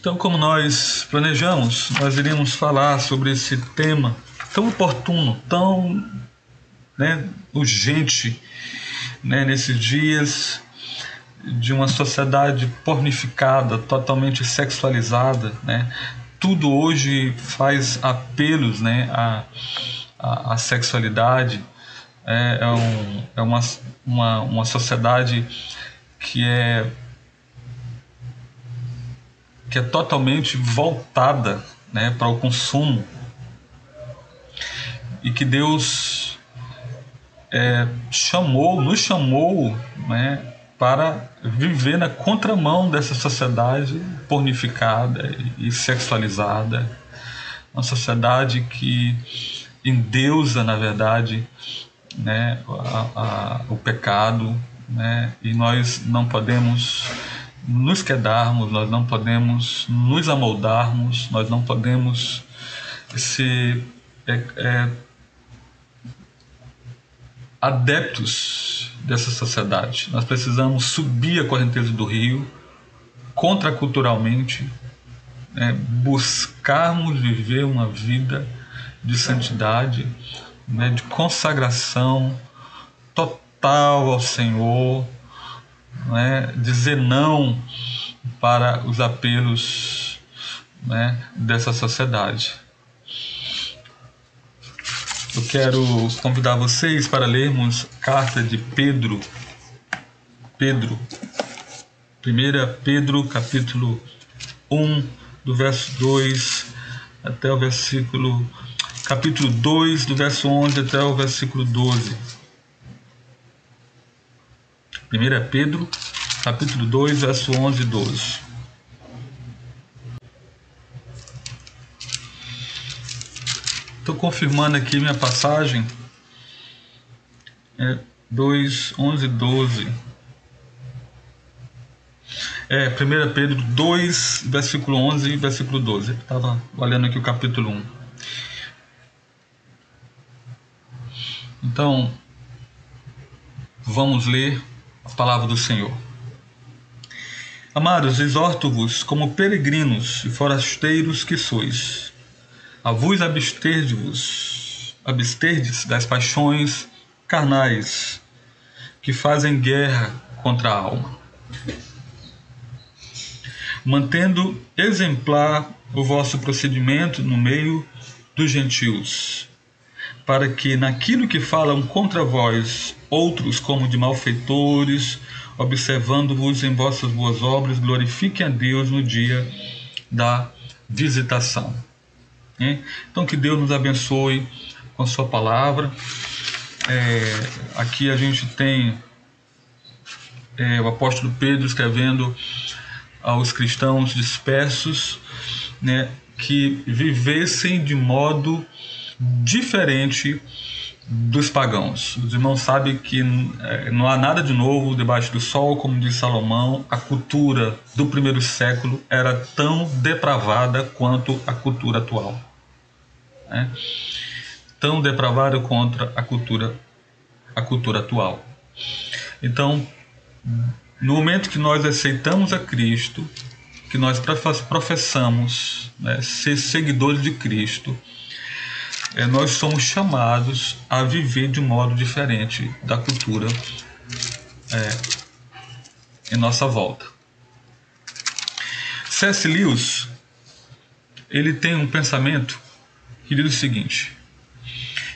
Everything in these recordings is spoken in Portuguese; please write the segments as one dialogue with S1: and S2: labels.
S1: Então, como nós planejamos, nós iríamos falar sobre esse tema tão oportuno, tão né, urgente né, nesses dias de uma sociedade pornificada, totalmente sexualizada, né? Tudo hoje faz apelos, né, à, à, à sexualidade. É, é, um, é uma, uma, uma sociedade que é que é totalmente voltada né, para o consumo. E que Deus é, chamou, nos chamou né, para viver na contramão dessa sociedade pornificada e sexualizada, uma sociedade que endeusa, na verdade, né, a, a, o pecado, né, e nós não podemos nos quedarmos, nós não podemos nos amoldarmos, nós não podemos ser é, é, adeptos dessa sociedade. Nós precisamos subir a correnteza do rio contraculturalmente, né, buscarmos viver uma vida de santidade, né, de consagração total ao Senhor, né, dizer não para os apelos né, dessa sociedade. Eu quero convidar vocês para lermos a carta de Pedro. Pedro. 1 Pedro, capítulo 1, do verso 2 até o versículo. Capítulo 2, do verso 11 até o versículo 12. 1 Pedro, capítulo 2, verso 11 e 12. Estou confirmando aqui minha passagem. É 2, 11 e 12. É, 1 Pedro 2, versículo 11 e versículo 12. Estava olhando aqui o capítulo 1. Então, vamos ler a palavra do Senhor. Amados, exorto-vos como peregrinos e forasteiros que sois, a vos absterdes-vos, absterdes das paixões carnais que fazem guerra contra a alma, mantendo exemplar o vosso procedimento no meio dos gentios, para que naquilo que falam contra vós outros como de malfeitores, observando-vos em vossas boas obras, glorifiquem a Deus no dia da visitação. Então, que Deus nos abençoe com Sua palavra. É, aqui a gente tem é, o apóstolo Pedro escrevendo aos cristãos dispersos né, que vivessem de modo diferente dos pagãos. Os irmãos sabem que é, não há nada de novo debaixo do sol, como diz Salomão, a cultura do primeiro século era tão depravada quanto a cultura atual. Né? Tão depravada contra a cultura, a cultura atual. Então, no momento que nós aceitamos a Cristo, que nós professamos né, ser seguidores de Cristo, é, nós somos chamados a viver de um modo diferente da cultura é, em nossa volta. C.S. Lewis ele tem um pensamento que diz o seguinte: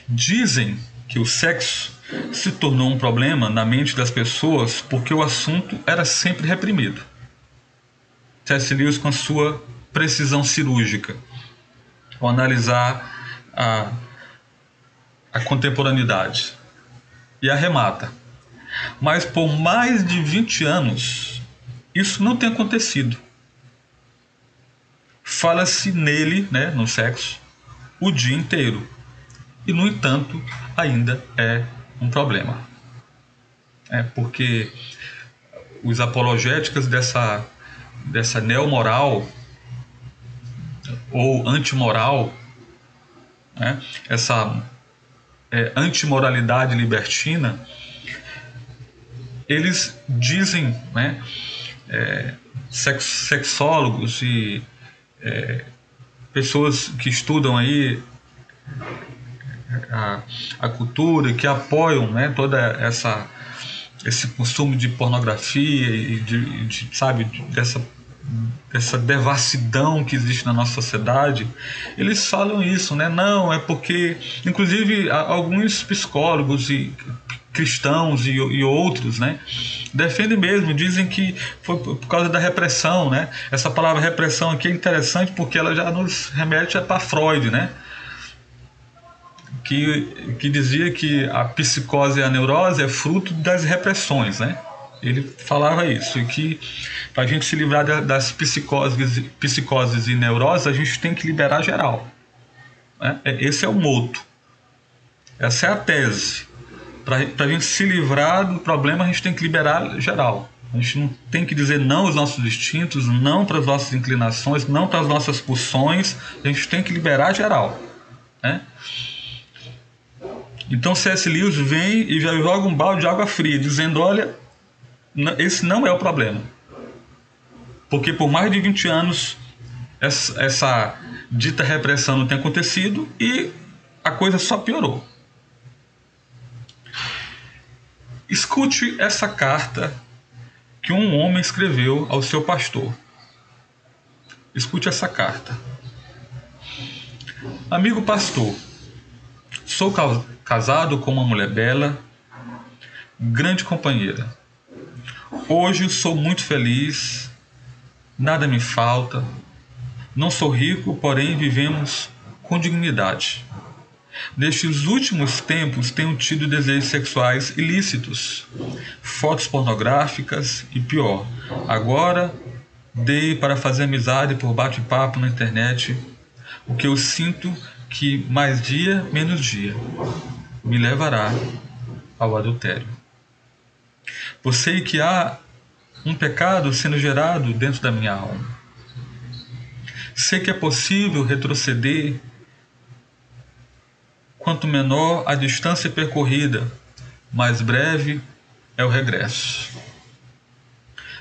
S1: dizem que o sexo se tornou um problema na mente das pessoas porque o assunto era sempre reprimido. C.S. Lewis com a sua precisão cirúrgica ao analisar a, a contemporaneidade e arremata. Mas por mais de 20 anos, isso não tem acontecido. Fala-se nele, né, no sexo, o dia inteiro. E, no entanto, ainda é um problema. É porque os apologéticos dessa, dessa neomoral ou antimoral né? essa é, antimoralidade libertina, eles dizem, né, é, sex, sexólogos e é, pessoas que estudam aí a, a cultura, que apoiam né, toda essa esse consumo de pornografia e de, de, sabe dessa essa devassidão que existe na nossa sociedade, eles falam isso, né? Não, é porque, inclusive, alguns psicólogos e cristãos e, e, outros, né, defendem mesmo, dizem que foi por causa da repressão, né? Essa palavra repressão aqui é interessante porque ela já nos remete para Freud, né? Que, que dizia que a psicose e a neurose é fruto das repressões, né? Ele falava isso, que para a gente se livrar das psicoses, psicoses e neuroses, a gente tem que liberar geral. Né? É, esse é o moto. Essa é a tese. Para a gente se livrar do problema, a gente tem que liberar geral. A gente não tem que dizer não aos nossos instintos, não para as nossas inclinações, não para as nossas pulsões. A gente tem que liberar geral. Né? Então C.S. Lewis vem e já joga um balde de água fria, dizendo: olha, esse não é o problema. Porque por mais de 20 anos essa, essa dita repressão não tem acontecido e a coisa só piorou. Escute essa carta que um homem escreveu ao seu pastor. Escute essa carta. Amigo pastor, sou casado com uma mulher bela, grande companheira Hoje sou muito feliz, nada me falta, não sou rico, porém vivemos com dignidade. Nestes últimos tempos tenho tido desejos sexuais ilícitos, fotos pornográficas e pior. Agora dei para fazer amizade por bate-papo na internet, o que eu sinto que mais dia menos dia me levará ao adultério. Pois sei que há um pecado sendo gerado dentro da minha alma. Sei que é possível retroceder quanto menor a distância percorrida, mais breve é o regresso.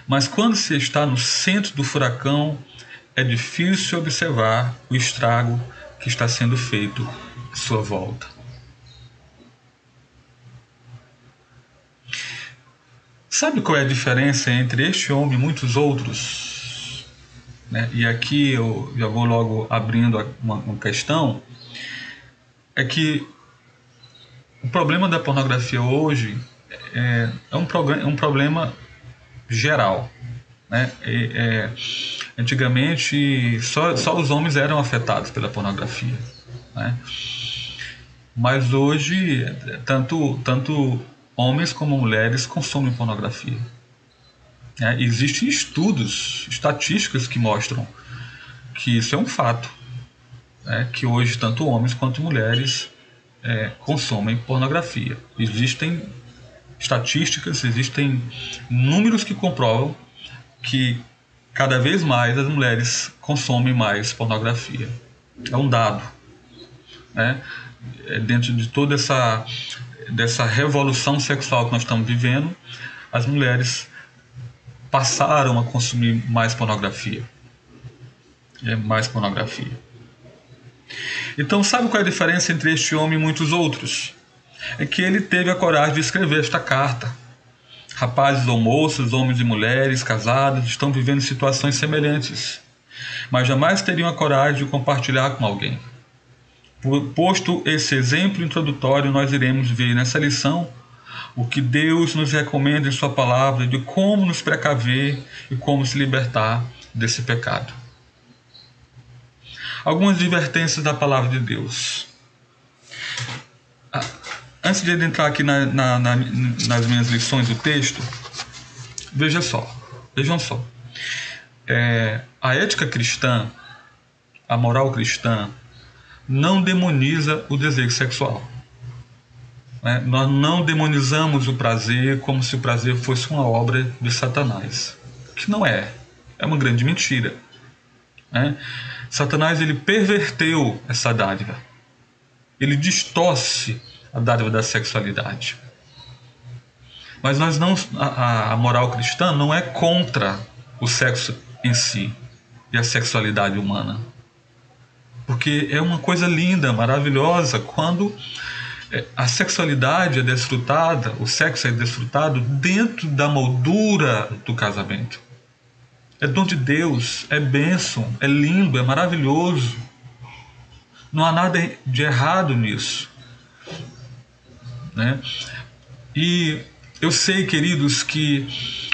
S1: Mas quando se está no centro do furacão, é difícil observar o estrago que está sendo feito à sua volta. Sabe qual é a diferença entre este homem e muitos outros? Né? E aqui eu já vou logo abrindo uma, uma questão. É que o problema da pornografia hoje é, é um, é um problema geral. Né? É, antigamente, só, só os homens eram afetados pela pornografia. Né? Mas hoje, tanto, tanto homens como mulheres consomem pornografia. É, existem estudos, estatísticas que mostram que isso é um fato, é, que hoje tanto homens quanto mulheres é, consomem pornografia. Existem estatísticas, existem números que comprovam que cada vez mais as mulheres consomem mais pornografia. É um dado. Né? É dentro de toda essa dessa revolução sexual que nós estamos vivendo, as mulheres passaram a consumir mais pornografia. É mais pornografia. Então, sabe qual é a diferença entre este homem e muitos outros? É que ele teve a coragem de escrever esta carta. Rapazes ou moças, homens e mulheres casados estão vivendo situações semelhantes, mas jamais teriam a coragem de compartilhar com alguém. Posto esse exemplo introdutório, nós iremos ver nessa lição o que Deus nos recomenda em Sua palavra de como nos precaver e como se libertar desse pecado. Algumas advertências da palavra de Deus. Ah, antes de entrar aqui na, na, na, nas minhas lições do texto, veja só, vejam só. É, a ética cristã, a moral cristã, não demoniza o desejo sexual. Né? Nós não demonizamos o prazer como se o prazer fosse uma obra de Satanás, que não é. É uma grande mentira. Né? Satanás ele perverteu essa dádiva. Ele distorce a dádiva da sexualidade. Mas nós não, a, a moral cristã não é contra o sexo em si. e a sexualidade humana. Porque é uma coisa linda, maravilhosa, quando é, a sexualidade é desfrutada, o sexo é desfrutado dentro da moldura do casamento. É dom de Deus, é bênção, é lindo, é maravilhoso. Não há nada de errado nisso. Né? E eu sei, queridos, que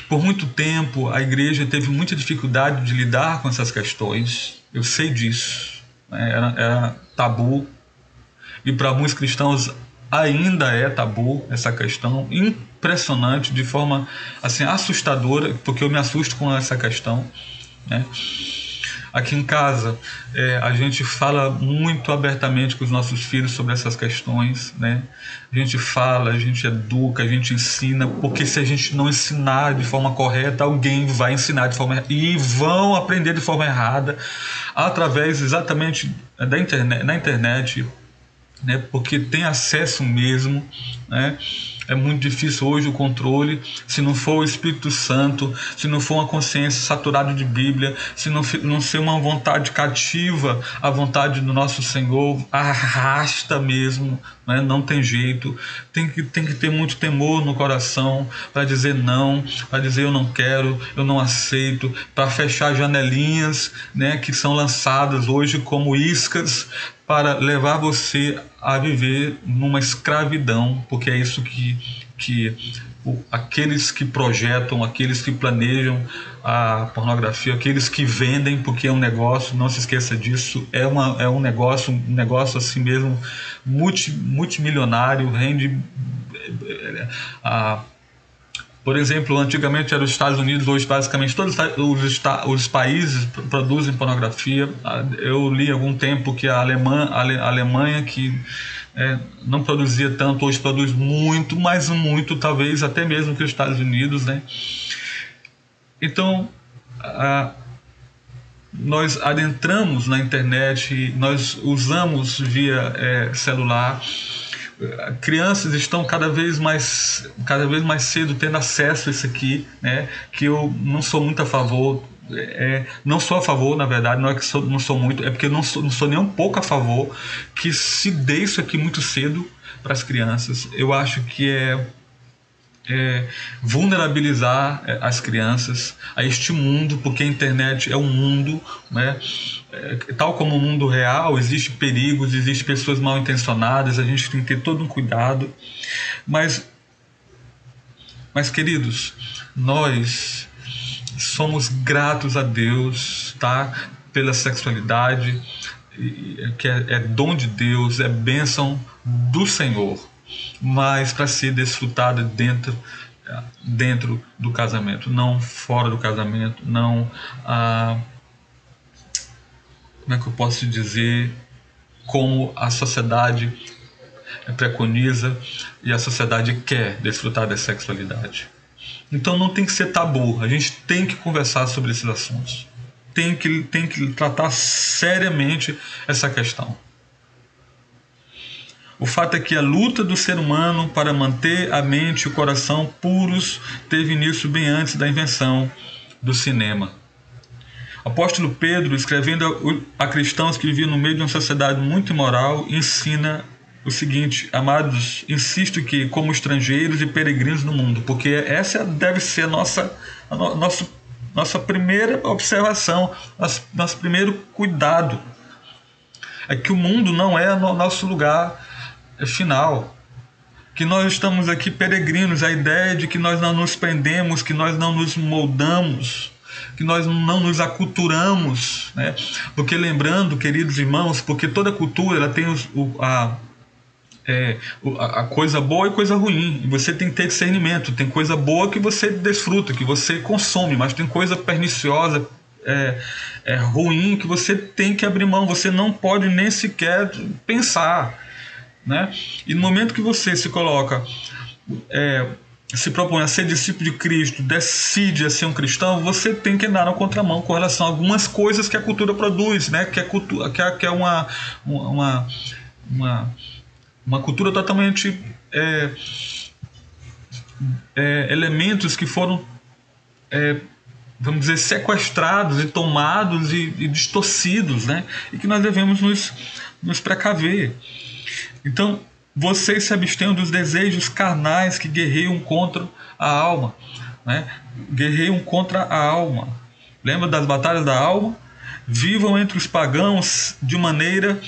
S1: por muito tempo a igreja teve muita dificuldade de lidar com essas questões. Eu sei disso. Né? Era, era tabu. E para muitos cristãos ainda é tabu essa questão. Impressionante, de forma assim assustadora, porque eu me assusto com essa questão. Né? Aqui em casa, é, a gente fala muito abertamente com os nossos filhos sobre essas questões, né? A gente fala, a gente educa, a gente ensina, porque se a gente não ensinar de forma correta, alguém vai ensinar de forma e vão aprender de forma errada através exatamente da internet, na internet, né? Porque tem acesso mesmo, né? É muito difícil hoje o controle, se não for o Espírito Santo, se não for uma consciência saturada de Bíblia, se não, não ser uma vontade cativa à vontade do nosso Senhor, arrasta mesmo, né? não tem jeito. Tem que, tem que ter muito temor no coração para dizer não, para dizer eu não quero, eu não aceito, para fechar janelinhas né, que são lançadas hoje como iscas para levar você a viver numa escravidão, porque é isso que, que aqueles que projetam, aqueles que planejam a pornografia, aqueles que vendem, porque é um negócio, não se esqueça disso, é, uma, é um negócio, um negócio assim mesmo, multi, multimilionário, rende a por exemplo, antigamente eram os Estados Unidos, hoje basicamente todos os, os países produzem pornografia. Ah, eu li algum tempo que a, a Alemanha que é, não produzia tanto, hoje produz muito, mais muito, talvez até mesmo que os Estados Unidos. Né? Então, a, nós adentramos na internet, nós usamos via é, celular crianças estão cada vez mais cada vez mais cedo tendo acesso a isso aqui, né? Que eu não sou muito a favor, é, não sou a favor, na verdade, não é que sou, não sou muito, é porque eu não sou, não sou nem um pouco a favor que se dê isso aqui muito cedo para as crianças. Eu acho que é é, vulnerabilizar é, as crianças a este mundo, porque a internet é um mundo, né? É, tal como o mundo real, existe perigos, existe pessoas mal intencionadas, a gente tem que ter todo um cuidado. Mas, mas queridos, nós somos gratos a Deus, tá? Pela sexualidade, que é, é dom de Deus, é bênção do Senhor mas para ser desfrutada dentro dentro do casamento, não fora do casamento, não ah, como é que eu posso dizer como a sociedade preconiza e a sociedade quer desfrutar da sexualidade. Então não tem que ser tabu, a gente tem que conversar sobre esses assuntos. Tem que, tem que tratar seriamente essa questão. O fato é que a luta do ser humano para manter a mente e o coração puros teve início bem antes da invenção do cinema. Apóstolo Pedro, escrevendo a cristãos que viviam no meio de uma sociedade muito imoral, ensina o seguinte: Amados, insisto que, como estrangeiros e peregrinos no mundo, porque essa deve ser nossa, a no, nosso, nossa primeira observação, nosso, nosso primeiro cuidado. É que o mundo não é o nosso lugar é final. Que nós estamos aqui peregrinos, a ideia de que nós não nos prendemos, que nós não nos moldamos, que nós não nos aculturamos, né? Porque lembrando, queridos irmãos, porque toda cultura ela tem os, o, a, é, a coisa boa e coisa ruim. E você tem que ter discernimento. Tem coisa boa que você desfruta, que você consome, mas tem coisa perniciosa, é, é ruim que você tem que abrir mão. Você não pode nem sequer pensar. Né? E no momento que você se coloca, é, se propõe a ser discípulo de Cristo, decide a ser um cristão, você tem que andar na contramão com relação a algumas coisas que a cultura produz, né? que, é, cultura, que, é, que é uma, uma, uma, uma cultura totalmente. É, é, elementos que foram é, vamos dizer, sequestrados e tomados e, e distorcidos, né? E que nós devemos nos, nos precaver. Então, vocês se abstenham dos desejos carnais que guerreiam contra a alma, né? Guerreiam contra a alma. Lembra das batalhas da alma? Vivam entre os pagãos de maneira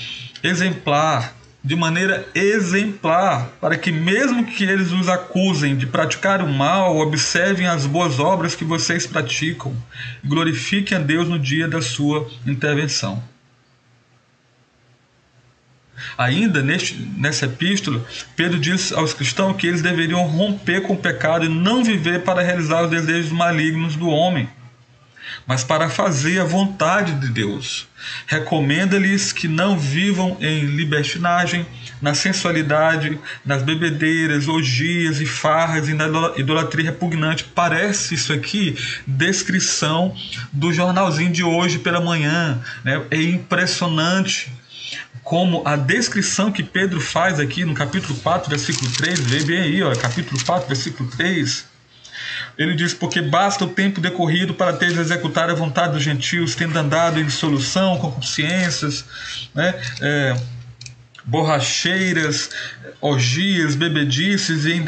S1: exemplar, de maneira exemplar, para que, mesmo que eles os acusem de praticar o mal, observem as boas obras que vocês praticam e glorifiquem a Deus no dia da sua intervenção. Ainda neste, nessa epístola, Pedro diz aos cristãos que eles deveriam romper com o pecado e não viver para realizar os desejos malignos do homem mas para fazer a vontade de Deus. Recomenda-lhes que não vivam em libertinagem, na sensualidade, nas bebedeiras, orgias e farras e na idolatria repugnante. Parece isso aqui descrição do jornalzinho de hoje pela manhã. Né? É impressionante como a descrição que Pedro faz aqui no capítulo 4, versículo 3, vê bem aí, ó, capítulo 4, versículo 3 ele diz: Porque basta o tempo decorrido para teres executar a vontade dos gentios, tendo andado em dissolução, concupiscências, né? É, borracheiras, orgias, bebedices e em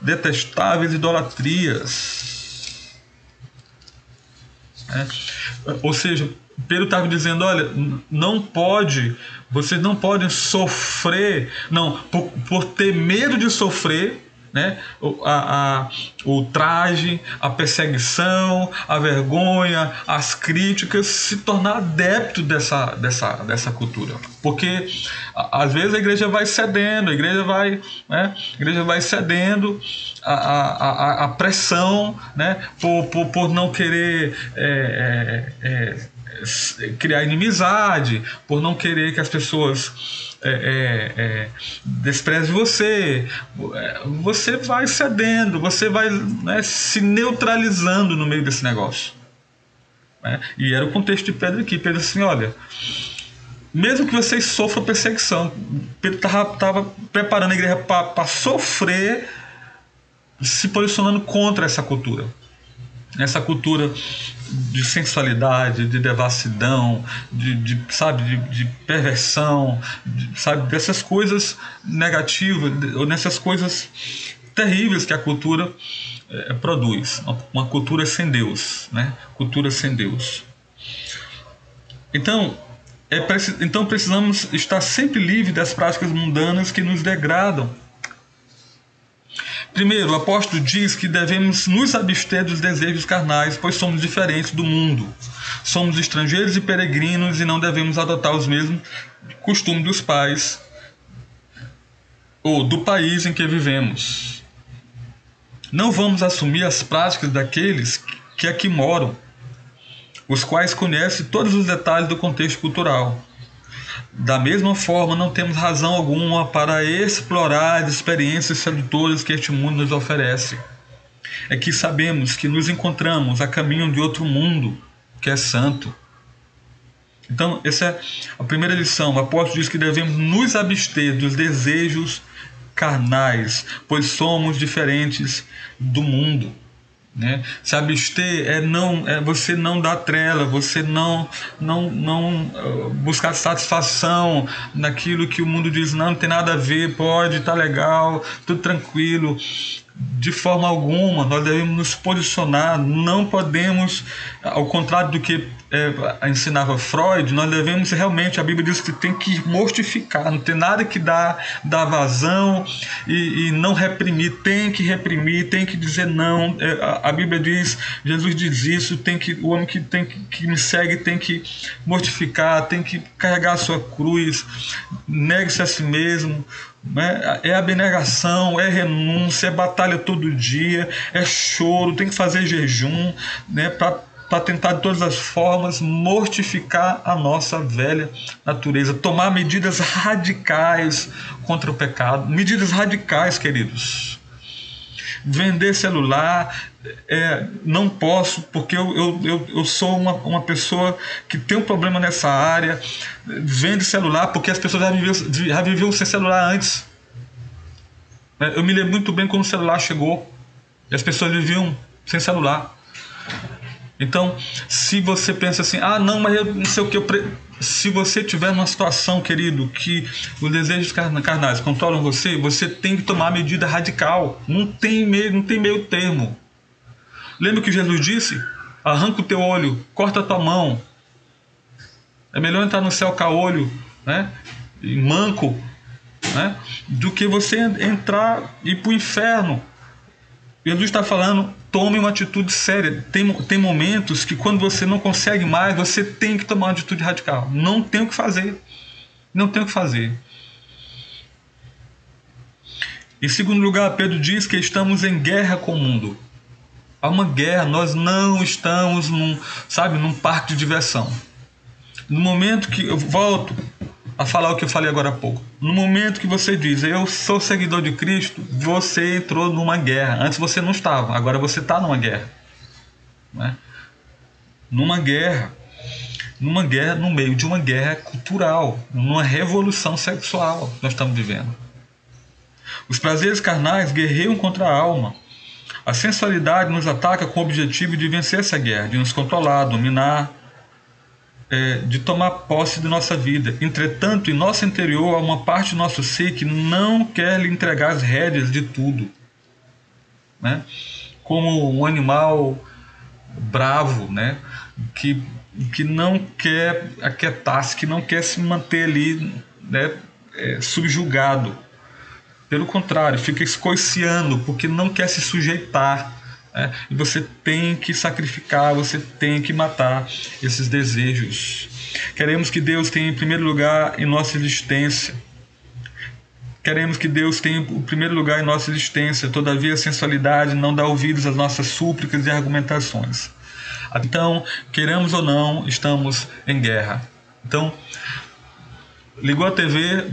S1: detestáveis idolatrias. É. Ou seja, Pedro estava dizendo: olha, não pode, vocês não podem sofrer, não, por, por ter medo de sofrer, né? O, a, a, o traje, a perseguição, a vergonha, as críticas, se tornar adepto dessa, dessa, dessa cultura. Porque às vezes a igreja vai cedendo, a igreja vai, né? a igreja vai cedendo a, a, a, pressão né? por, por, por não querer. É, é, é, criar inimizade, por não querer que as pessoas é, é, é, despreze você, você vai cedendo, você vai né, se neutralizando no meio desse negócio. Né? E era o contexto de Pedro aqui. Pedro assim, olha, mesmo que vocês sofram perseguição, Pedro estava preparando a igreja para sofrer, se posicionando contra essa cultura essa cultura de sensualidade, de devassidão, de, de sabe, de, de perversão, de, sabe, dessas coisas negativas, ou nessas coisas terríveis que a cultura é, produz, uma cultura sem Deus, né? Cultura sem Deus. Então, é, então precisamos estar sempre livres das práticas mundanas que nos degradam Primeiro, o apóstolo diz que devemos nos abster dos desejos carnais, pois somos diferentes do mundo. Somos estrangeiros e peregrinos e não devemos adotar os mesmos costumes dos pais ou do país em que vivemos. Não vamos assumir as práticas daqueles que aqui moram, os quais conhecem todos os detalhes do contexto cultural. Da mesma forma, não temos razão alguma para explorar as experiências sedutoras que este mundo nos oferece. É que sabemos que nos encontramos a caminho de outro mundo que é santo. Então, essa é a primeira lição. O apóstolo diz que devemos nos abster dos desejos carnais, pois somos diferentes do mundo. Né? Se abster é não é você não dar trela, você não não não uh, buscar satisfação naquilo que o mundo diz não, não tem nada a ver, pode, tá legal, tudo tranquilo de forma alguma nós devemos nos posicionar, não podemos, ao contrário do que é, ensinava Freud, nós devemos realmente, a Bíblia diz que tem que mortificar, não tem nada que dá, dá vazão e, e não reprimir, tem que reprimir, tem que dizer não. É, a, a, Bíblia diz, Jesus diz isso, tem que, o homem que, tem que, que me segue tem que mortificar, tem que carregar a sua cruz, negue-se a si mesmo, né? É abnegação, é renúncia, é batalha todo dia, é choro, tem que fazer jejum né? para tentar de todas as formas mortificar a nossa velha natureza, tomar medidas radicais contra o pecado, medidas radicais, queridos. Vender celular, é, não posso, porque eu, eu, eu, eu, sou uma, uma pessoa que tem um problema nessa área, vende celular, porque as pessoas já viviam, já viviam sem celular antes. É, eu me lembro muito bem quando o celular chegou e as pessoas viviam sem celular. Então, se você pensa assim, ah, não, mas eu não sei o que eu. Pre... Se você tiver numa situação, querido, que os desejos carnais controlam você, você tem que tomar medida radical. Não tem meio, não tem meio termo. Lembra que Jesus disse? Arranca o teu olho, corta a tua mão. É melhor entrar no céu caolho, né? E manco, né? Do que você entrar e ir para o inferno. Jesus está falando, tome uma atitude séria. Tem, tem momentos que quando você não consegue mais, você tem que tomar uma atitude radical. Não tem o que fazer. Não tem o que fazer. Em segundo lugar, Pedro diz que estamos em guerra com o mundo. Há uma guerra, nós não estamos num, sabe, num parque de diversão. No momento que eu volto a falar o que eu falei agora há pouco. No momento que você diz, eu sou seguidor de Cristo, você entrou numa guerra. Antes você não estava, agora você está numa guerra. Né? Numa guerra. Numa guerra, no meio de uma guerra cultural, numa revolução sexual nós estamos vivendo. Os prazeres carnais guerreiam contra a alma. A sensualidade nos ataca com o objetivo de vencer essa guerra, de nos controlar, dominar, é, de tomar posse de nossa vida. Entretanto, em nosso interior há uma parte do nosso ser que não quer lhe entregar as rédeas de tudo. Né? Como um animal bravo, né? que, que não quer aquietar-se, que não quer se manter ali né? É, subjugado. Pelo contrário, fica escoiciando porque não quer se sujeitar é, e você tem que sacrificar, você tem que matar esses desejos. Queremos que Deus tenha em primeiro lugar em nossa existência. Queremos que Deus tenha o primeiro lugar em nossa existência. Todavia, a sensualidade não dá ouvidos às nossas súplicas e argumentações. Então, queremos ou não, estamos em guerra. Então, ligou a TV,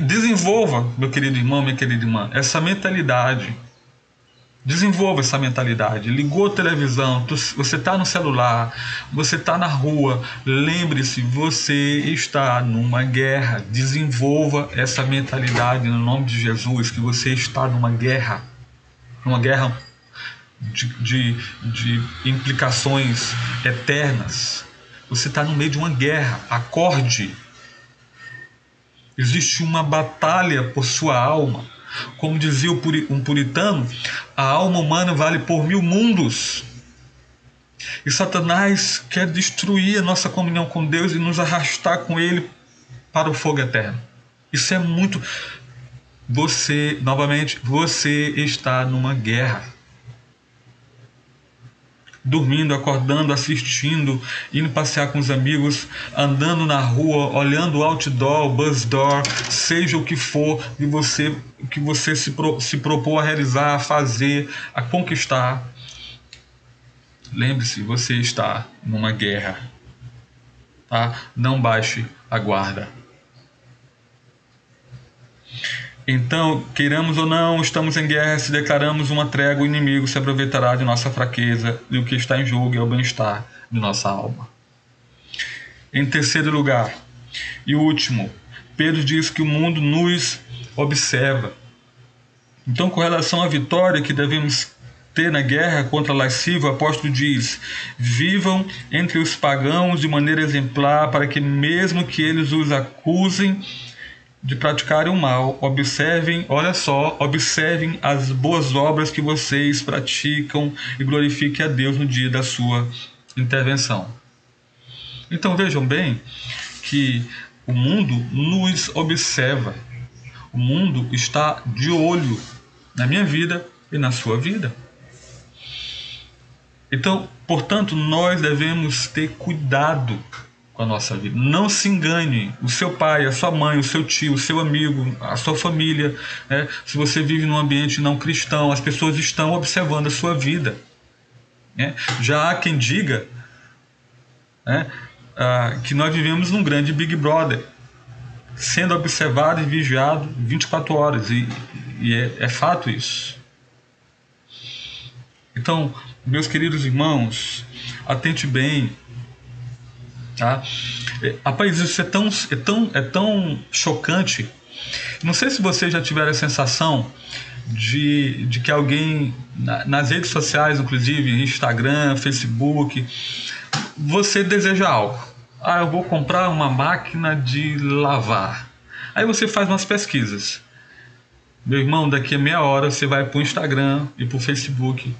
S1: desenvolva, meu querido irmão, minha querida irmã, essa mentalidade Desenvolva essa mentalidade. Ligou a televisão, você está no celular, você está na rua. Lembre-se, você está numa guerra. Desenvolva essa mentalidade no nome de Jesus, que você está numa guerra. Numa guerra de, de, de implicações eternas. Você está no meio de uma guerra. Acorde. Existe uma batalha por sua alma. Como dizia um puritano, a alma humana vale por mil mundos. E Satanás quer destruir a nossa comunhão com Deus e nos arrastar com Ele para o fogo eterno. Isso é muito. Você, novamente, você está numa guerra dormindo, acordando, assistindo, indo passear com os amigos, andando na rua, olhando o outdoor, o bus door, seja o que for que você que você se, pro, se propôs a realizar, a fazer, a conquistar. Lembre-se, você está numa guerra. Tá? Não baixe a guarda. Então, queiramos ou não, estamos em guerra. Se declaramos uma trégua, o inimigo se aproveitará de nossa fraqueza e o que está em jogo é o bem-estar de nossa alma. Em terceiro lugar, e último, Pedro diz que o mundo nos observa. Então, com relação à vitória que devemos ter na guerra contra a lascívia, o apóstolo diz: Vivam entre os pagãos de maneira exemplar, para que, mesmo que eles os acusem, de praticarem o mal, observem, olha só, observem as boas obras que vocês praticam e glorifiquem a Deus no dia da sua intervenção. Então vejam bem que o mundo nos observa. O mundo está de olho na minha vida e na sua vida. Então, portanto, nós devemos ter cuidado com a nossa vida. Não se engane. O seu pai, a sua mãe, o seu tio, o seu amigo, a sua família. Né? Se você vive num ambiente não cristão, as pessoas estão observando a sua vida. Né? Já há quem diga né, ah, que nós vivemos num grande Big Brother, sendo observado e vigiado 24 horas. E, e é, é fato isso. Então, meus queridos irmãos, atente bem Tá? É, rapaz, isso é tão, é, tão, é tão chocante. Não sei se vocês já tiveram a sensação de, de que alguém, nas redes sociais, inclusive Instagram, Facebook, você deseja algo. Ah, eu vou comprar uma máquina de lavar. Aí você faz umas pesquisas. Meu irmão, daqui a meia hora você vai para o Instagram e para o Facebook.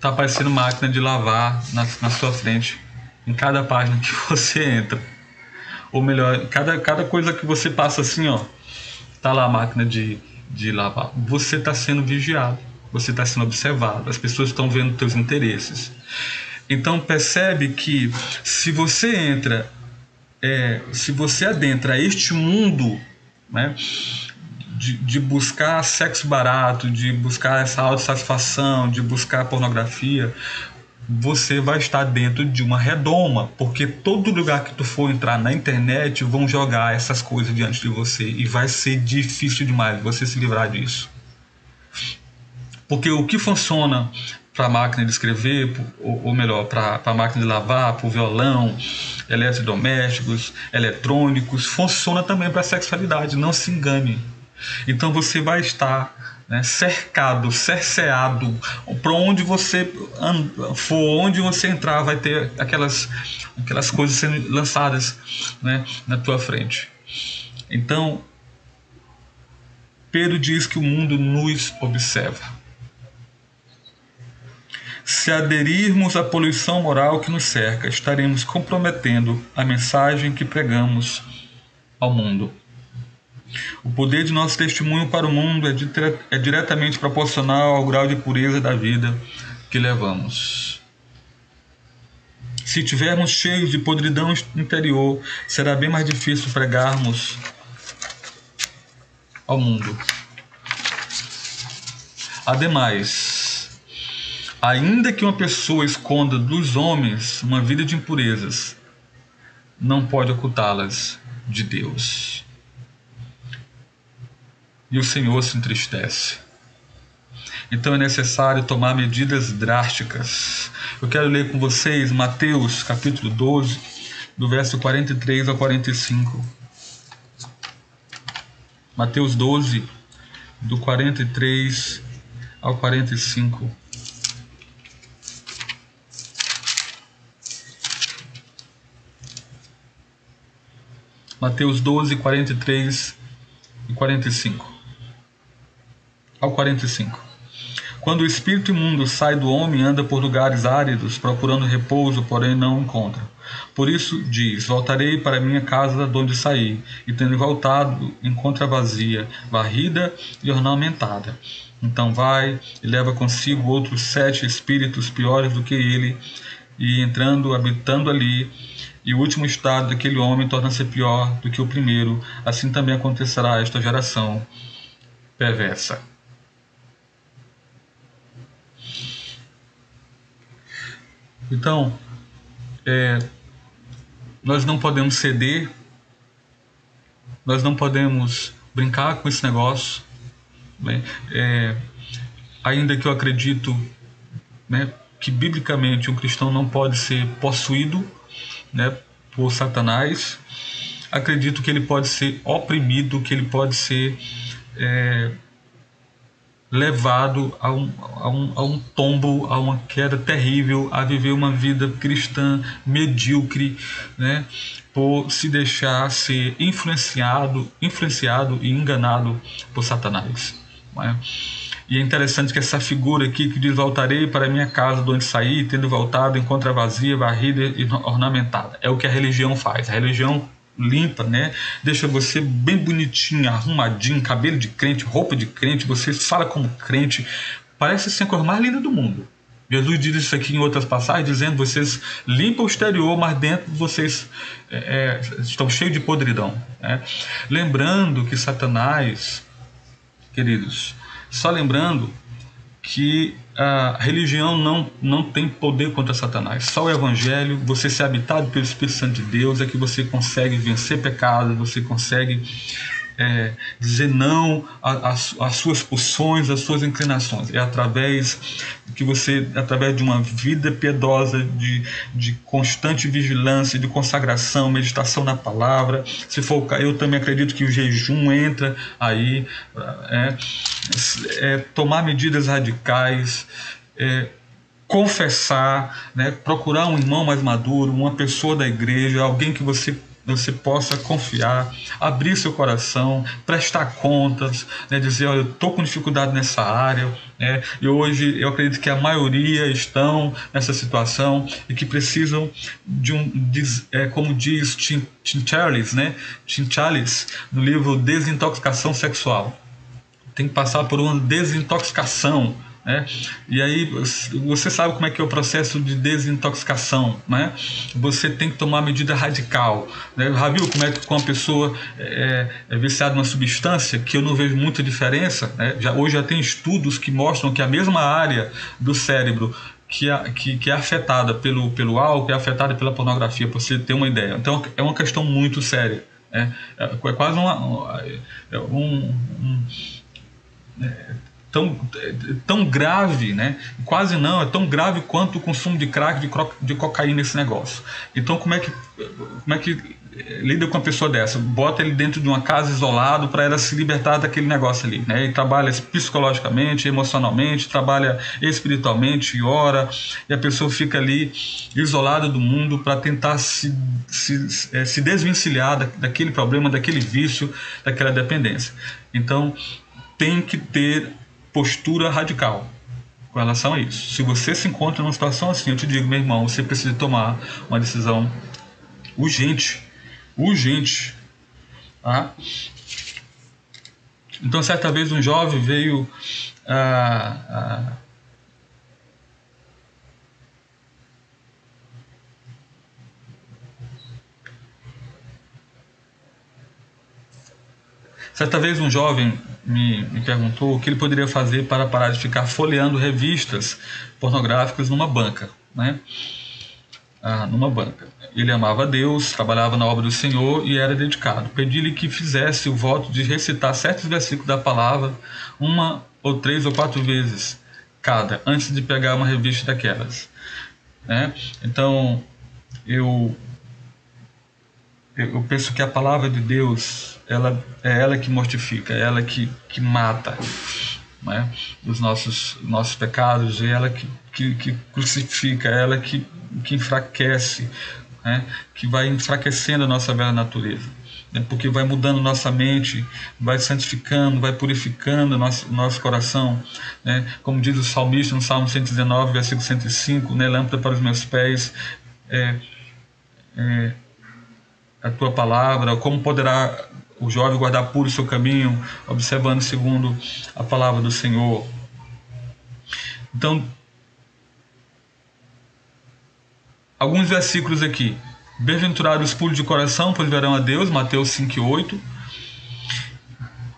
S1: Tá aparecendo máquina de lavar na, na sua frente, em cada página que você entra. Ou melhor, cada, cada coisa que você passa assim, ó, tá lá a máquina de, de lavar. Você está sendo vigiado, você está sendo observado, as pessoas estão vendo teus interesses. Então percebe que se você entra, é, se você adentra este mundo, né, de, de, buscar sexo barato, de buscar essa autossatisfação, de buscar pornografia, você vai estar dentro de uma redoma, porque todo lugar que tu for entrar na internet vão jogar essas coisas diante de você e vai ser difícil demais você se livrar disso. Porque o que funciona para a máquina de escrever, ou, ou melhor, para a máquina de lavar, para o violão, eletrodomésticos, eletrônicos, funciona também para a sexualidade, não se engane. Então você vai estar né, cercado, cerceado, para onde você for, onde você entrar, vai ter aquelas, aquelas coisas sendo lançadas né, na tua frente. Então, Pedro diz que o mundo nos observa. Se aderirmos à poluição moral que nos cerca, estaremos comprometendo a mensagem que pregamos ao mundo. O poder de nosso testemunho para o mundo é, é diretamente proporcional ao grau de pureza da vida que levamos. Se tivermos cheios de podridão interior, será bem mais difícil pregarmos ao mundo. Ademais, ainda que uma pessoa esconda dos homens uma vida de impurezas, não pode ocultá-las de Deus e o Senhor se entristece. Então é necessário tomar medidas drásticas. Eu quero ler com vocês Mateus capítulo 12, do verso 43 ao 45. Mateus 12, do 43 ao 45. Mateus 12, 43 e 45 ao 45. Quando o espírito imundo sai do homem, anda por lugares áridos, procurando repouso, porém não encontra. Por isso diz: Voltarei para minha casa de onde saí, e tendo voltado, encontra vazia, varrida e ornamentada. Então vai e leva consigo outros sete espíritos piores do que ele, e entrando, habitando ali, e o último estado daquele homem torna-se pior do que o primeiro. Assim também acontecerá a esta geração perversa. Então, é, nós não podemos ceder, nós não podemos brincar com esse negócio. Né? É, ainda que eu acredito né, que biblicamente um cristão não pode ser possuído né, por Satanás, acredito que ele pode ser oprimido, que ele pode ser é, levado a um, a, um, a um tombo, a uma queda terrível, a viver uma vida cristã medíocre, né? por se deixar ser influenciado, influenciado e enganado por Satanás. É? E é interessante que essa figura aqui que diz: Voltarei para minha casa de onde saí, tendo voltado, encontra vazia, varrida e ornamentada. É o que a religião faz. A religião limpa, né? Deixa você bem bonitinho, arrumadinho, cabelo de crente, roupa de crente, você fala como crente. Parece ser a coisa mais linda do mundo. Jesus diz isso aqui em outras passagens, dizendo: vocês limpam o exterior, mas dentro vocês é, é, estão cheios de podridão. Né? Lembrando que Satanás, queridos, só lembrando que a religião não, não tem poder contra Satanás. Só o Evangelho, você ser habitado pelo Espírito Santo de Deus, é que você consegue vencer pecado, você consegue é, dizer não às suas pulsões, às suas inclinações. É através que você, através de uma vida piedosa, de, de constante vigilância, de consagração, meditação na palavra. Se for eu também acredito que o jejum entra aí, é, é tomar medidas radicais. É, confessar, né, procurar um irmão mais maduro, uma pessoa da igreja, alguém que você você possa confiar, abrir seu coração, prestar contas, né, dizer, olha, eu estou com dificuldade nessa área, né, e hoje eu acredito que a maioria estão nessa situação e que precisam de um, de, é, como diz Tim, Tim Charles, né, Tim Charles, no livro Desintoxicação Sexual, tem que passar por uma desintoxicação né? E aí você sabe como é que é o processo de desintoxicação, né? Você tem que tomar medida radical. Né? Já viu como é que com uma pessoa é, é viciada numa substância que eu não vejo muita diferença? Né? Já, hoje já tem estudos que mostram que a mesma área do cérebro que é, que, que é afetada pelo, pelo álcool é afetada pela pornografia, para você ter uma ideia. Então é uma questão muito séria. Né? É, é quase uma, é um, um é, tão, tão grave, né? Quase não, é tão grave quanto o consumo de crack, de, de cocaína nesse negócio. Então, como é que, como é que eh, lida com uma pessoa dessa? Bota ele dentro de uma casa isolado para ela se libertar daquele negócio ali, né? E trabalha psicologicamente, emocionalmente, trabalha espiritualmente, ora, e a pessoa fica ali isolada do mundo para tentar se, se, é, se desvencilhar da, daquele problema, daquele vício, daquela dependência. Então, tem que ter postura radical com relação a isso. Se você se encontra numa situação assim, eu te digo, meu irmão, você precisa tomar uma decisão urgente. Urgente. Tá? Então, certa vez, um jovem veio. Ah, ah, certa vez, um jovem me, me perguntou o que ele poderia fazer para parar de ficar folheando revistas pornográficas numa banca, né? Ah, numa banca. Ele amava Deus, trabalhava na obra do Senhor e era dedicado. Pedi-lhe que fizesse o voto de recitar certos versículos da palavra uma ou três ou quatro vezes cada, antes de pegar uma revista daquelas. Né? Então, eu, eu penso que a palavra de Deus ela é ela que mortifica, é ela que, que mata né, os nossos, nossos pecados, é ela que, que, que crucifica, é ela que, que enfraquece, né, que vai enfraquecendo a nossa velha natureza. Né, porque vai mudando nossa mente, vai santificando, vai purificando nosso, nosso coração. Né, como diz o salmista no Salmo 119, versículo 105, né, lâmpada para os meus pés, é, é, a tua palavra, como poderá o jovem guardar puro o seu caminho, observando segundo a palavra do Senhor. Então, alguns versículos aqui. Bem-aventurados os puros de coração, pois verão a Deus, Mateus 5 e 8.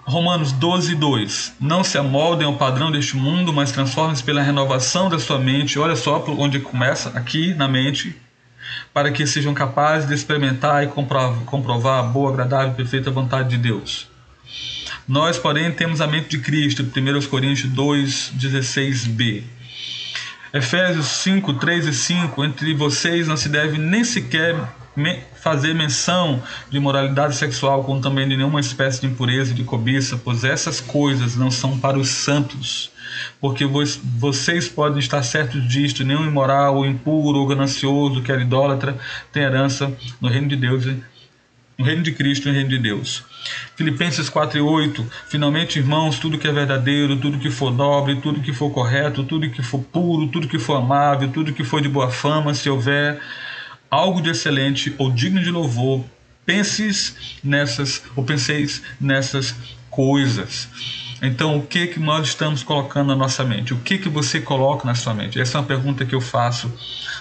S1: Romanos 12, 2. Não se amoldem ao padrão deste mundo, mas transformem-se pela renovação da sua mente. Olha só onde começa, aqui na mente para que sejam capazes de experimentar e comprovar a boa, agradável e perfeita vontade de Deus. Nós, porém, temos a mente de Cristo, 1 Coríntios 2, 16b. Efésios 5, 3 e 5, entre vocês não se deve nem sequer fazer menção de moralidade sexual, como também de nenhuma espécie de impureza, de cobiça, pois essas coisas não são para os santos. Porque vocês podem estar certos disto: nenhum imoral, ou impuro, ou ganancioso, que é idólatra, tem herança no reino de Deus, no reino de Cristo e no reino de Deus. Filipenses 4 e 8. Finalmente, irmãos, tudo que é verdadeiro, tudo que for nobre, tudo que for correto, tudo que for puro, tudo que for amável, tudo que for de boa fama, se houver algo de excelente ou digno de louvor, penses nessas ou penseis nessas coisas. Então, o que que nós estamos colocando na nossa mente? O que que você coloca na sua mente? Essa é uma pergunta que eu faço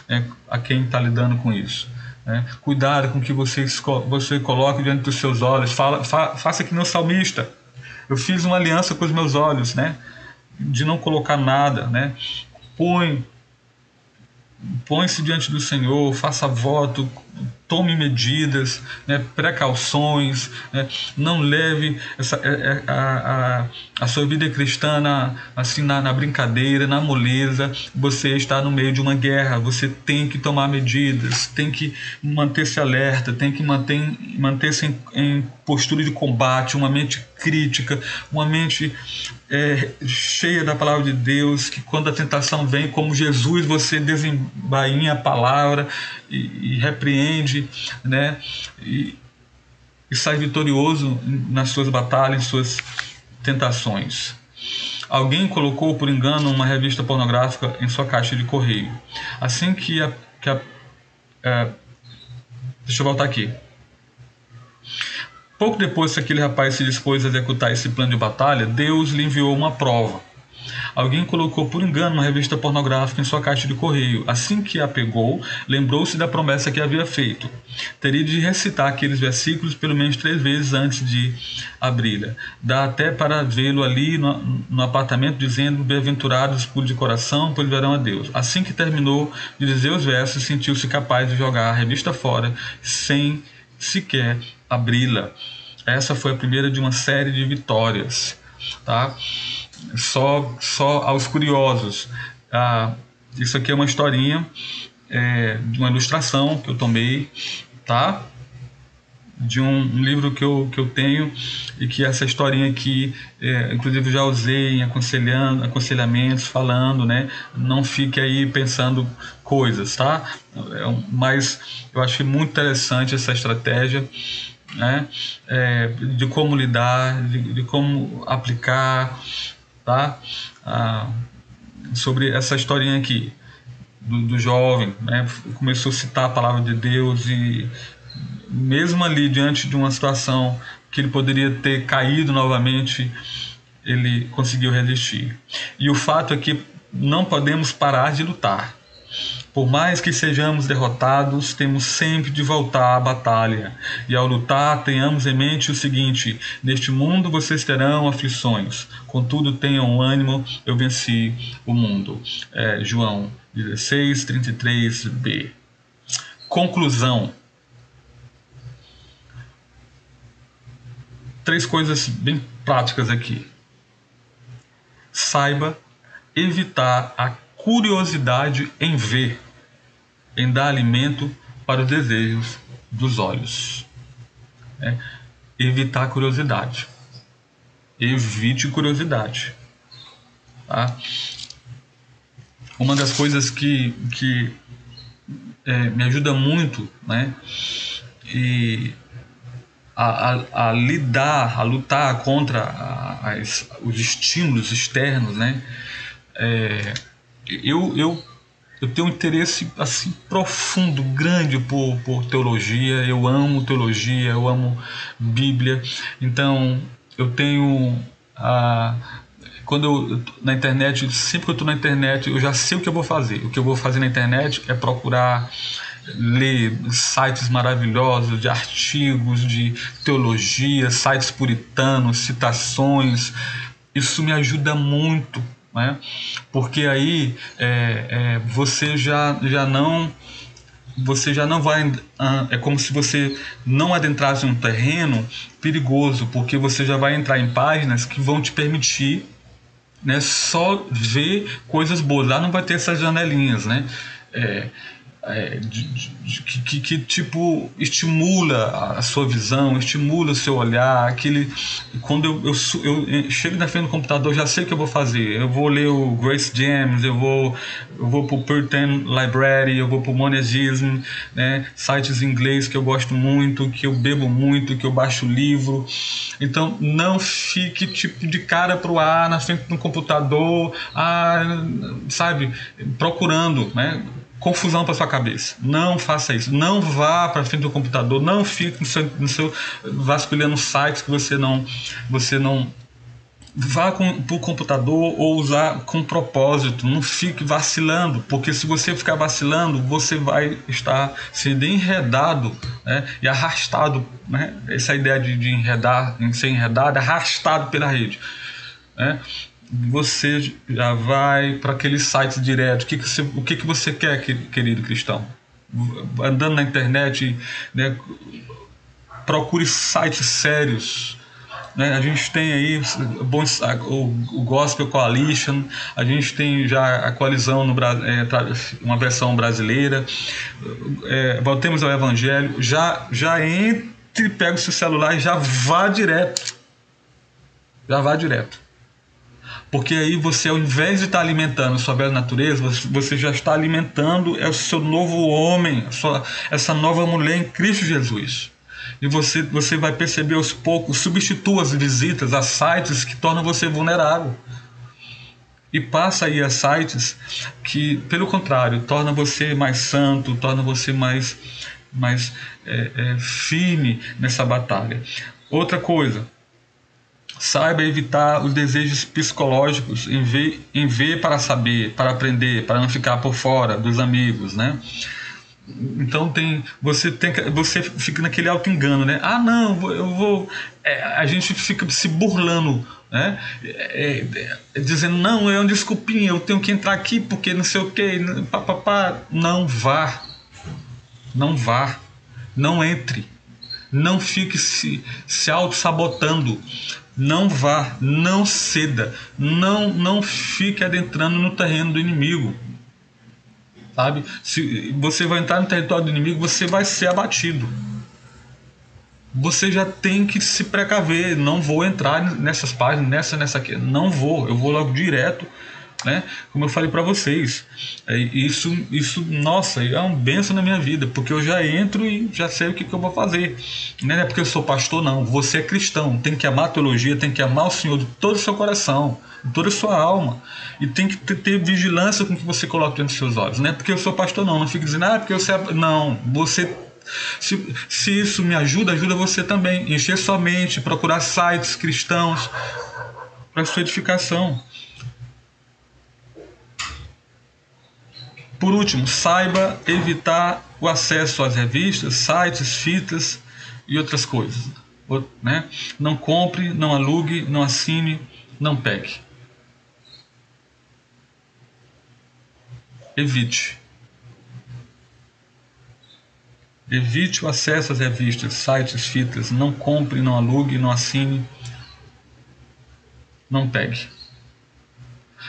S1: né, a quem está lidando com isso. Né? Cuidado com o que você, você coloque diante dos seus olhos. Fala, fa, faça que meu salmista. Eu fiz uma aliança com os meus olhos, né? De não colocar nada, né? Põe põe-se diante do Senhor, faça voto, tome medidas, né, precauções, né, não leve essa, é, é, a, a, a sua vida cristã na, assim, na, na, brincadeira, na moleza. Você está no meio de uma guerra, você tem que tomar medidas, tem que manter-se alerta, tem que manter, manter-se em, em postura de combate, uma mente crítica, uma mente é, cheia da palavra de Deus, que quando a tentação vem, como Jesus, você desembainha a palavra e, e repreende, né? E, e sai vitorioso nas suas batalhas, suas tentações. Alguém colocou por engano uma revista pornográfica em sua caixa de correio. Assim que a. Que a é, deixa eu voltar aqui. Pouco depois que aquele rapaz se dispôs a executar esse plano de batalha, Deus lhe enviou uma prova. Alguém colocou por engano uma revista pornográfica em sua caixa de correio. Assim que a pegou, lembrou-se da promessa que havia feito. Teria de recitar aqueles versículos pelo menos três vezes antes de abri-la. Dá até para vê-lo ali no, no, apartamento dizendo: Bem-aventurados puros de coração, pois verão a Deus. Assim que terminou de dizer os versos, sentiu-se capaz de jogar a revista fora sem sequer abri-la. Essa foi a primeira de uma série de vitórias, tá? Só, só aos curiosos. Ah, isso aqui é uma historinha é, de uma ilustração que eu tomei, tá? De um, um, livro que eu, que eu tenho e que essa historinha aqui, é, inclusive já usei em aconselhando, aconselhamentos, falando, né? Não fique aí pensando coisas, tá? É, mas eu achei muito interessante essa estratégia né? É, de como lidar, de, de como aplicar, tá? Ah, sobre essa historinha aqui do, do jovem, né? Começou a citar a palavra de Deus e mesmo ali diante de uma situação que ele poderia ter caído novamente, ele conseguiu resistir. E o fato é que não podemos parar de lutar. Por mais que sejamos derrotados, temos sempre de voltar à batalha. E ao lutar, tenhamos em mente o seguinte: neste mundo vocês terão aflições, contudo tenham ânimo, eu venci o mundo. É, João 16, 33b. Conclusão. Três coisas bem práticas aqui. Saiba evitar a curiosidade em ver em dar alimento para os desejos dos olhos. É, evitar curiosidade. Evite curiosidade. Tá? Uma das coisas que, que é, me ajuda muito né, e a, a, a, lidar, a lutar contra as, os estímulos externos, né? É, eu, eu eu tenho um interesse assim profundo, grande por, por teologia. Eu amo teologia, eu amo Bíblia. Então eu tenho a quando eu na internet, sempre que eu estou na internet, eu já sei o que eu vou fazer. O que eu vou fazer na internet é procurar ler sites maravilhosos de artigos de teologia, sites puritanos, citações. Isso me ajuda muito né? porque aí é, é, você já, já não você já não vai ah, é como se você não adentrasse um terreno perigoso porque você já vai entrar em páginas que vão te permitir né, só ver coisas boas lá não vai ter essas janelinhas né é, é, de, de, que, que, tipo estimula a sua visão, estimula o seu olhar, aquele quando eu, eu, eu, chego na frente do computador já sei o que eu vou fazer, eu vou ler o Grace James, eu vou eu vou pro Puritan Library, eu vou pro Monegism, né, sites em inglês que eu gosto muito, que eu bebo muito, que eu baixo livro, então não fique tipo de cara pro ar na frente do computador, ah, sabe, procurando, né confusão para sua cabeça. Não faça isso. Não vá para frente do computador. Não fique no seu, no seu vasculhando sites que você não você não vá para o computador ou usar com propósito. Não fique vacilando, porque se você ficar vacilando, você vai estar sendo enredado né, e arrastado. Né? Essa ideia de, de enredar, em ser enredado, arrastado pela rede. Né? Você já vai para aqueles sites direto. O que, que você, o que, que você quer, querido cristão? andando na internet, né, procure sites sérios. Né? A gente tem aí o, o Gospel Coalition, a gente tem já a coalizão, no, é, uma versão brasileira, é, voltemos ao Evangelho, já, já entre, pega o seu celular e já vá direto. Já vá direto. Porque aí você, ao invés de estar alimentando a sua bela natureza, você já está alimentando é o seu novo homem, sua, essa nova mulher em Cristo Jesus. E você, você vai perceber aos poucos, substitua as visitas a sites que tornam você vulnerável. E passa aí a sites que, pelo contrário, torna você mais santo, torna você mais, mais é, é, firme nessa batalha. Outra coisa, Saiba evitar os desejos psicológicos em ver, em ver para saber, para aprender, para não ficar por fora dos amigos, né? Então tem você tem você fica naquele auto engano, né? Ah não, eu vou é, a gente fica se burlando, né? É, é, dizendo não é uma desculpinha, eu tenho que entrar aqui porque não sei o que, papapá, não vá, não vá, não entre, não fique se se auto sabotando, não vá, não ceda, não não fique adentrando no terreno do inimigo. Sabe? Se você vai entrar no território do inimigo, você vai ser abatido. Você já tem que se precaver, não vou entrar nessas páginas, nessa nessa aqui, não vou, eu vou logo direto né? Como eu falei para vocês, é, isso, isso, nossa, é um benção na minha vida, porque eu já entro e já sei o que, que eu vou fazer. Não é porque eu sou pastor, não. Você é cristão, tem que amar a teologia, tem que amar o Senhor de todo o seu coração, de toda a sua alma, e tem que ter, ter vigilância com o que você coloca diante dos seus olhos. Não é porque eu sou pastor, não. Não fique dizendo, ah, porque eu sei. Não, você se, se, isso me ajuda, ajuda você também. Encher sua mente, procurar sites cristãos para sua edificação. Por último, saiba evitar o acesso às revistas, sites, fitas e outras coisas. Né? Não compre, não alugue, não assine, não pegue. Evite. Evite o acesso às revistas, sites, fitas. Não compre, não alugue, não assine, não pegue.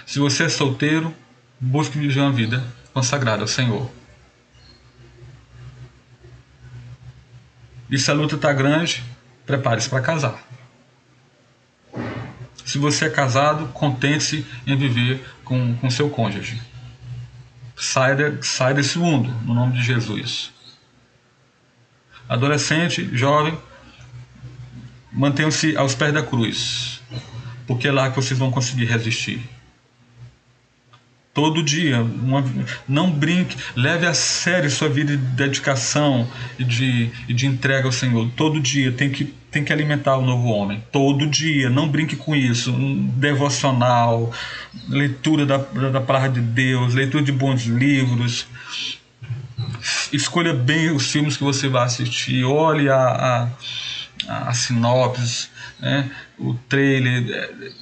S1: Se você é solteiro, busque viver uma vida consagrado ao Senhor. E se a luta está grande, prepare-se para casar. Se você é casado, contente-se em viver com, com seu cônjuge. Sai, de, sai desse mundo, no nome de Jesus. Adolescente, jovem, mantenham-se aos pés da cruz, porque é lá que vocês vão conseguir resistir todo dia. Uma, não brinque, leve a sério sua vida de dedicação e de, e de entrega ao Senhor. Todo dia tem que, tem que alimentar o novo homem. Todo dia, não brinque com isso. Um devocional, leitura da, da palavra de Deus, leitura de bons livros. Escolha bem os filmes que você vai assistir. Olhe a, a, a sinopse, né? o trailer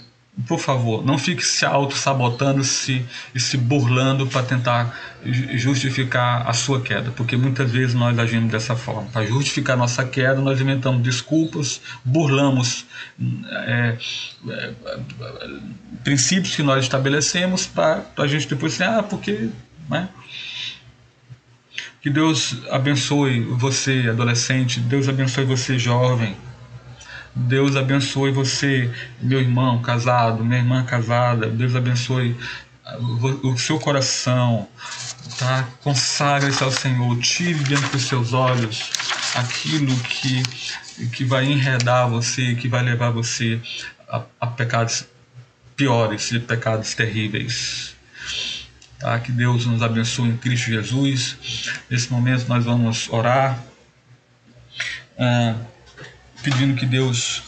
S1: por favor, não fique se auto-sabotando se, e se burlando para tentar justificar a sua queda, porque muitas vezes nós agimos dessa forma. Para justificar nossa queda, nós inventamos desculpas, burlamos é, é, princípios que nós estabelecemos para a gente depois dizer, ah, porque. Né? Que Deus abençoe você, adolescente, Deus abençoe você, jovem. Deus abençoe você, meu irmão casado, minha irmã casada. Deus abençoe o seu coração, tá? Consagre-se ao Senhor. Tire diante dos seus olhos aquilo que, que vai enredar você, que vai levar você a, a pecados piores e pecados terríveis. Tá? Que Deus nos abençoe em Cristo Jesus. Nesse momento nós vamos orar. Ah, pedindo que Deus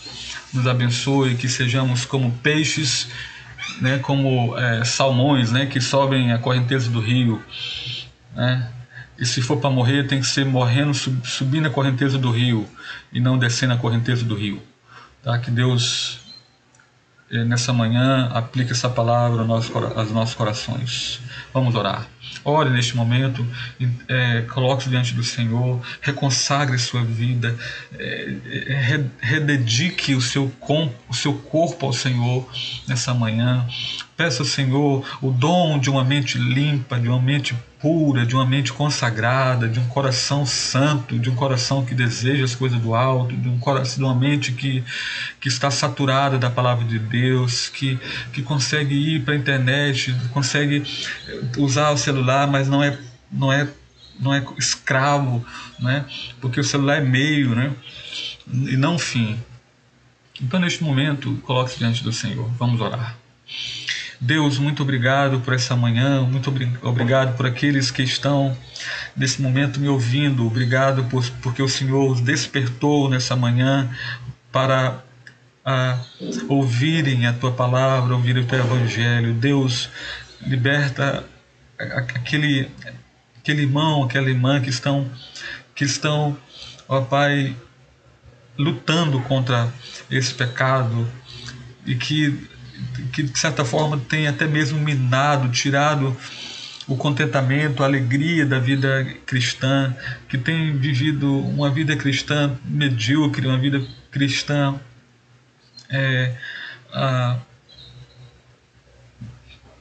S1: nos abençoe, que sejamos como peixes, né, como é, salmões, né, que sobem a correnteza do rio, né? E se for para morrer, tem que ser morrendo, subindo a correnteza do rio e não descendo a correnteza do rio. Tá? Que Deus eh, nessa manhã, aplique essa palavra aos nossos corações. Vamos orar. Ore neste momento, é, coloque-se diante do Senhor, reconsagre sua vida, é, é, rededique o seu, o seu corpo ao Senhor nessa manhã. Peça ao Senhor o dom de uma mente limpa, de uma mente pura, de uma mente consagrada, de um coração santo, de um coração que deseja as coisas do alto, de, um coração, de uma mente que, que está saturada da palavra de Deus, que, que consegue ir para a internet, consegue usar o celular, mas não é, não é, não é escravo, né? porque o celular é meio né? e não fim. Então, neste momento, coloque-se diante do Senhor. Vamos orar. Deus, muito obrigado por essa manhã, muito obrigado por aqueles que estão nesse momento me ouvindo, obrigado por, porque o Senhor os despertou nessa manhã para a, ouvirem a tua palavra, ouvirem o teu evangelho. Deus, liberta aquele, aquele irmão, aquela irmã que estão, que estão, ó Pai, lutando contra esse pecado e que que de certa forma tem até mesmo minado, tirado o contentamento, a alegria da vida cristã, que tem vivido uma vida cristã medíocre, uma vida cristã é, ah,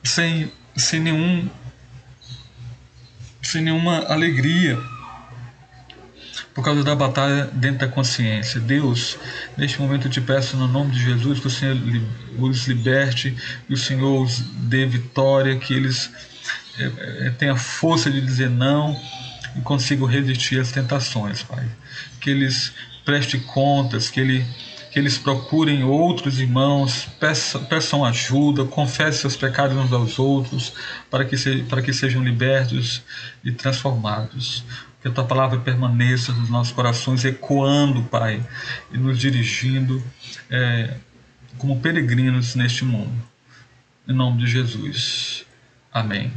S1: sem, sem, nenhum, sem nenhuma alegria por causa da batalha dentro da consciência. Deus, neste momento eu te peço no nome de Jesus que o Senhor os liberte, que o Senhor os dê vitória, que eles é, tenham força de dizer não e consigam resistir às tentações, Pai. Que eles prestem contas, que, ele, que eles procurem outros irmãos, peçam, peçam ajuda, confessem seus pecados uns aos outros, para que, se, para que sejam libertos e transformados que a tua palavra permaneça nos nossos corações, ecoando, Pai, e nos dirigindo é, como peregrinos neste mundo. Em nome de Jesus. Amém.